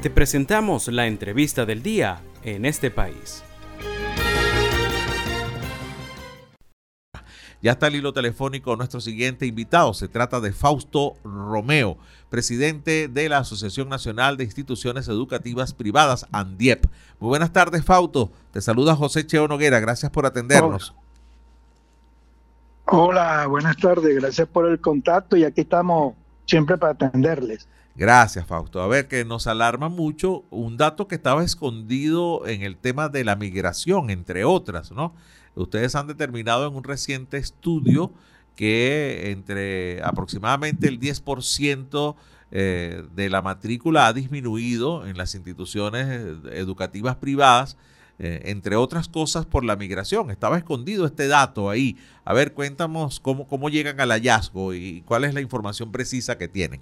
Te presentamos la entrevista del día en este país. Ya está el hilo telefónico nuestro siguiente invitado. Se trata de Fausto Romeo, presidente de la Asociación Nacional de Instituciones Educativas Privadas, ANDIEP. Muy buenas tardes, Fausto. Te saluda José Cheo Noguera. Gracias por atendernos. Hola, buenas tardes. Gracias por el contacto y aquí estamos siempre para atenderles. Gracias, Fausto. A ver, que nos alarma mucho un dato que estaba escondido en el tema de la migración, entre otras, ¿no? Ustedes han determinado en un reciente estudio que entre aproximadamente el 10% eh, de la matrícula ha disminuido en las instituciones eh, educativas privadas, eh, entre otras cosas por la migración. Estaba escondido este dato ahí. A ver, cuéntanos cómo, cómo llegan al hallazgo y cuál es la información precisa que tienen.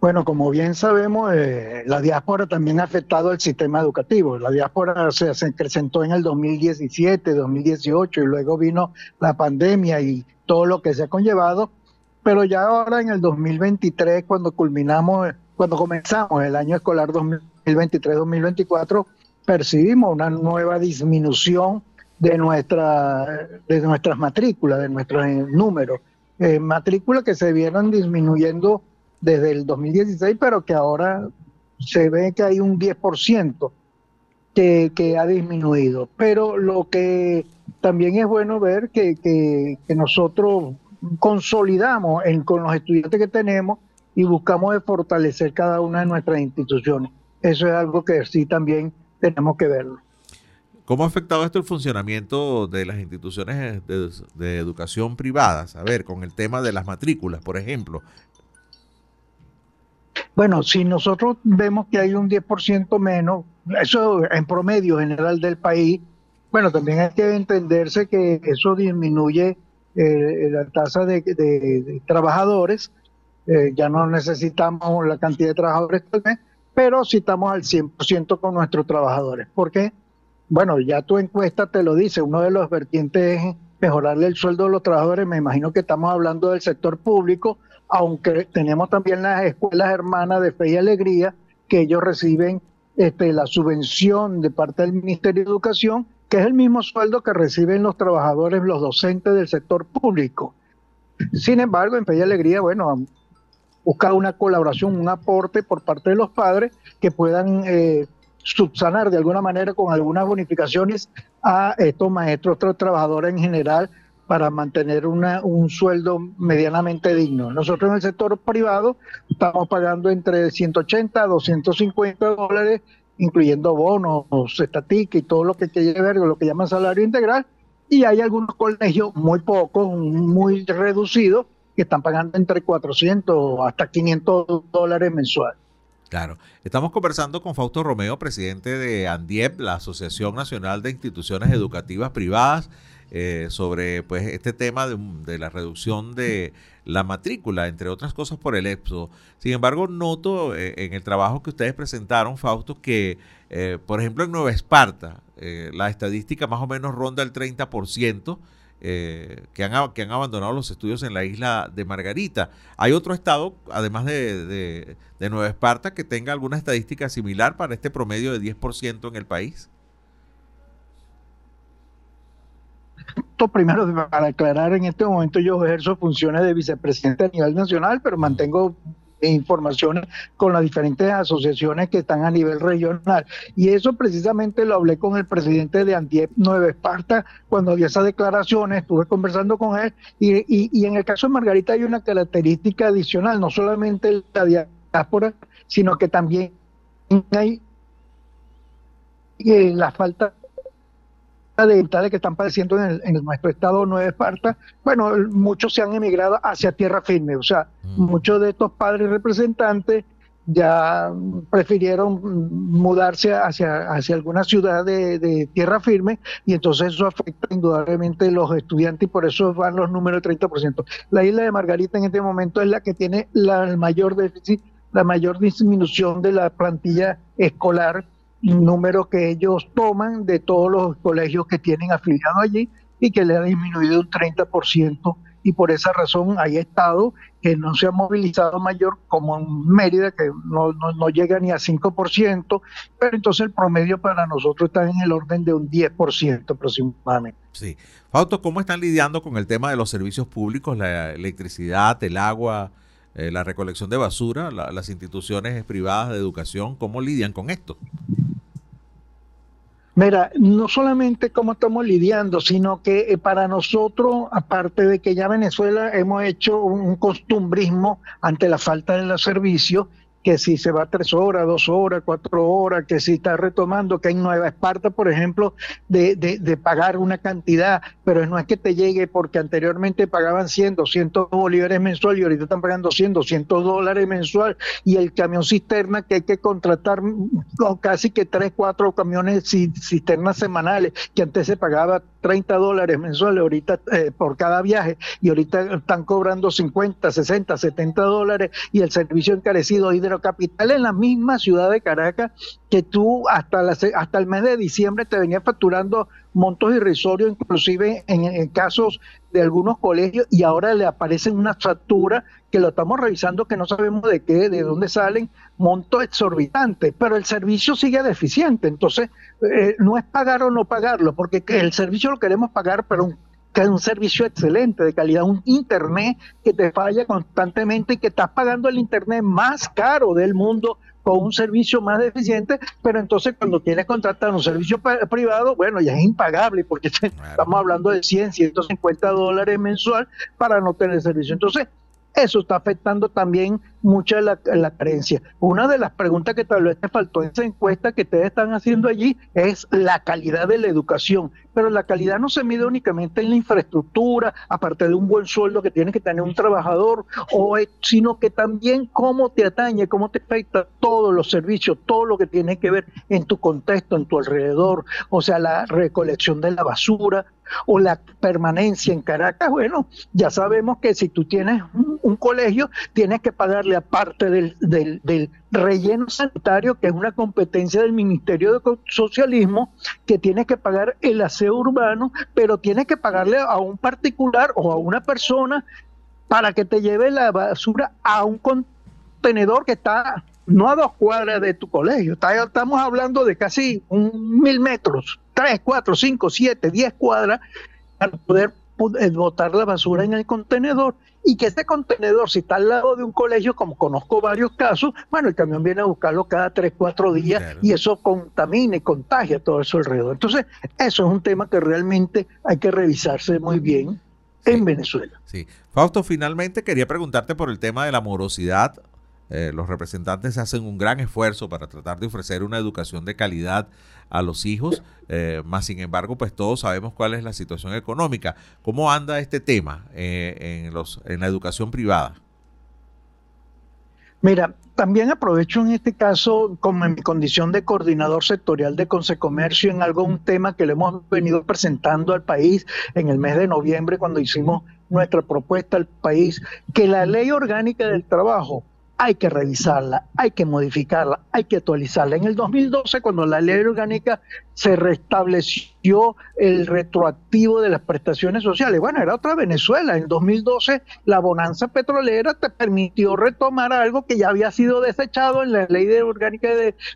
Bueno, como bien sabemos, eh, la diáspora también ha afectado al sistema educativo. La diáspora se, se acrecentó en el 2017, 2018 y luego vino la pandemia y todo lo que se ha conllevado. Pero ya ahora en el 2023, cuando culminamos, cuando comenzamos el año escolar 2023-2024, percibimos una nueva disminución de, nuestra, de nuestras matrículas, de nuestros números. Eh, matrículas que se vieron disminuyendo desde el 2016, pero que ahora se ve que hay un 10% que, que ha disminuido. Pero lo que también es bueno ver que, que, nosotros consolidamos en, con los estudiantes que tenemos y buscamos fortalecer cada una de nuestras instituciones. Eso es algo que sí también tenemos que verlo. ¿Cómo ha afectado esto el funcionamiento de las instituciones de, educación privadas? A ver, con el tema de las matrículas, por ejemplo. Bueno, si nosotros vemos que hay un 10% menos, eso en promedio general del país, bueno, también hay que entenderse que eso disminuye eh, la tasa de, trabajadores, eh, ya no necesitamos la cantidad de trabajadores pero sí estamos al 100% con nuestros trabajadores. porque Bueno, ya tu encuesta te lo dice, uno de los vertientes es mejorarle el sueldo a los trabajadores, me imagino que estamos hablando del sector público, aunque tenemos también las escuelas hermanas de Fe y Alegría, que ellos reciben este, la subvención de parte del Ministerio de Educación, que es el mismo sueldo que reciben los trabajadores, los docentes del sector público. Sin embargo, en Fe y Alegría, bueno, buscar una colaboración, un aporte por parte de los padres que puedan eh, subsanar de alguna manera con algunas bonificaciones a estos maestros, trabajadores en general, para mantener una, un sueldo medianamente digno. Nosotros en el sector privado estamos pagando entre 180 a 250 dólares, incluyendo bonos, estatica y todo lo que quiere ver, lo que llaman salario integral, y hay algunos colegios muy pocos, muy reducidos, que están pagando entre 400 hasta 500 dólares mensuales. Claro. Estamos conversando con Fausto Romeo, presidente de ANDIEP, la Asociación Nacional de Instituciones Educativas Privadas. Eh, sobre pues este tema de, la reducción de la matrícula, entre otras cosas por el EPSO. Sin embargo, noto eh, en el trabajo que ustedes presentaron, Fausto, que eh, por ejemplo en Nueva Esparta la estadística más o menos ronda el 30%. que, han, que han abandonado los estudios en la isla de Margarita. ¿Hay otro estado, además de, de Nueva Esparta, que tenga alguna estadística similar para este promedio de 10% en el país? Primero, para aclarar, en este momento yo ejerzo funciones de vicepresidente a nivel nacional, pero mantengo informaciones con las diferentes asociaciones que están a nivel regional. Y eso precisamente lo hablé con el presidente de Antiep Nueva Esparta cuando dio esas declaraciones, estuve conversando con él. Y, y, en el caso de Margarita hay una característica adicional, no solamente la diáspora, sino que también hay eh, la falta de que están padeciendo en, nuestro estado Nueva Esparta, bueno, muchos se han emigrado hacia tierra firme, o sea, mm. muchos de estos padres representantes ya prefirieron mudarse hacia, hacia alguna ciudad de, tierra firme y entonces eso afecta indudablemente a los estudiantes y por eso van los números de 30%. La isla de Margarita en este momento es la que tiene la, el mayor déficit, la mayor disminución de la plantilla escolar número que ellos toman de todos los colegios que tienen afiliados allí y que le ha disminuido un 30% y por esa razón hay estados que no se ha movilizado mayor, como en Mérida, que no, no, llega ni a 5%, pero entonces el promedio para nosotros está en el orden de un 10% aproximadamente. Sí. Fausto, ¿cómo están lidiando con el tema de los servicios públicos, la electricidad, el agua, eh, la recolección de basura, las instituciones privadas de educación? ¿Cómo lidian con esto? Mira, no solamente cómo estamos lidiando, sino que eh, para nosotros, aparte de que ya Venezuela hemos hecho un costumbrismo ante la falta de los servicios, que si se va tres horas, dos horas, cuatro horas, que si está retomando, que en Nueva Esparta, por ejemplo, de, de, pagar una cantidad, pero no es que te llegue porque anteriormente pagaban 100, 200 bolívares mensual y ahorita están pagando 100, 200 dólares mensual. Y el camión cisterna que hay que contratar casi que tres, cuatro camiones cisternas semanales, que antes se pagaba 30 dólares mensuales ahorita eh, por cada viaje y ahorita están cobrando 50, 60, 70 dólares y el servicio encarecido hidrocapital en la misma ciudad de Caracas que tú hasta, la, hasta el mes de diciembre te venía facturando montos irrisorios, inclusive en, casos de algunos colegios, y ahora le aparecen una factura que lo estamos revisando que no sabemos de qué, de dónde salen, montos exorbitantes, pero el servicio sigue deficiente. Entonces, eh, no es pagar o no pagarlo, porque el servicio lo queremos pagar, pero que es un servicio excelente, de calidad, un internet que te falla constantemente y que estás pagando el internet más caro del mundo con un servicio más deficiente, pero entonces cuando quieres contratar un servicio privado, bueno, ya es impagable porque estamos hablando de 100, 150 dólares mensual para no tener servicio. Entonces, eso está afectando también mucha la, la carencia. Una de las preguntas que tal vez te faltó en esa encuesta que ustedes están haciendo allí es la calidad de la educación. Pero la calidad no se mide únicamente en la infraestructura, aparte de un buen sueldo que tiene que tener un trabajador, o, sino que también cómo te atañe, cómo te afecta todos los servicios, todo lo que tiene que ver en tu contexto, en tu alrededor, o sea, la recolección de la basura, o la permanencia en Caracas, bueno, ya sabemos que si tú tienes un, colegio, tienes que pagarle aparte del, del, relleno sanitario, que es una competencia del Ministerio de Socialismo, que tiene que pagar el aseo urbano, pero tiene que pagarle a un particular o a una persona para que te lleve la basura a un contenedor que está no a dos cuadras de tu colegio, estamos hablando de casi un mil metros, tres, cuatro, cinco, siete, diez cuadras, para poder eh, botar la basura en el contenedor y que este contenedor, si está al lado de un colegio, como conozco varios casos, bueno, el camión viene a buscarlo cada tres, cuatro días y eso contamina y contagia todo eso alrededor. Entonces, eso es un tema que realmente hay que revisarse muy bien en Venezuela. Sí. Fausto, finalmente quería preguntarte por el tema de la morosidad eh, los representantes hacen un gran esfuerzo para tratar de ofrecer una educación de calidad a los hijos, eh, más sin embargo, pues todos sabemos cuál es la situación económica. ¿Cómo anda este tema eh, en, en la educación privada? Mira, también aprovecho en este caso, como en mi condición de coordinador sectorial de Consecomercio, en algo, un tema que le hemos venido presentando al país en el mes de noviembre, cuando hicimos nuestra propuesta al país, que la ley orgánica del trabajo hay que revisarla, hay que modificarla, hay que actualizarla. En el 2012, cuando la ley orgánica se restableció el retroactivo de las prestaciones sociales, bueno, era otra Venezuela. En 2012, la bonanza petrolera te permitió retomar algo que ya había sido desechado en la ley orgánica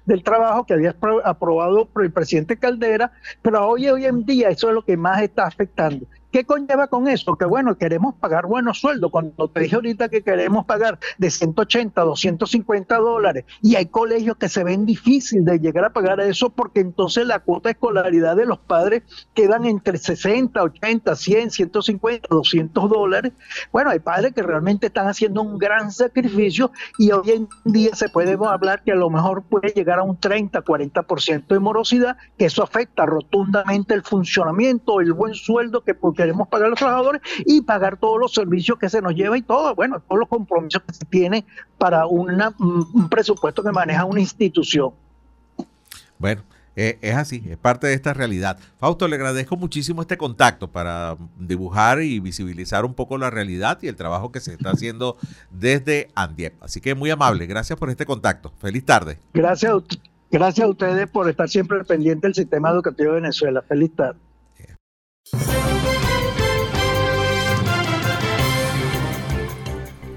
del trabajo que había aprobado el presidente Caldera, pero hoy, hoy en día eso es lo que más está afectando. ¿Qué conlleva con eso? Que bueno, queremos pagar buenos sueldos. Cuando te dije ahorita que queremos pagar de 180 a 250 dólares y hay colegios que se ven difícil de llegar a pagar eso porque entonces la cuota de escolaridad de los padres quedan entre 60, 80, 100, 150, 200 dólares. Bueno, hay padres que realmente están haciendo un gran sacrificio y hoy en día se puede hablar que a lo mejor puede llegar a un 30, 40% de morosidad, que eso afecta rotundamente el funcionamiento, el buen sueldo que porque queremos pagar a los trabajadores y pagar todos los servicios que se nos lleva y todo, bueno, todos los compromisos que se tiene para una, un presupuesto que maneja una institución. Bueno, eh, es así, es parte de esta realidad. Fausto, le agradezco muchísimo este contacto para dibujar y visibilizar un poco la realidad y el trabajo que se está haciendo desde Andiep. Así que muy amable, gracias por este contacto. Feliz tarde. Gracias gracias a ustedes por estar siempre pendiente del sistema educativo de Venezuela. Feliz tarde.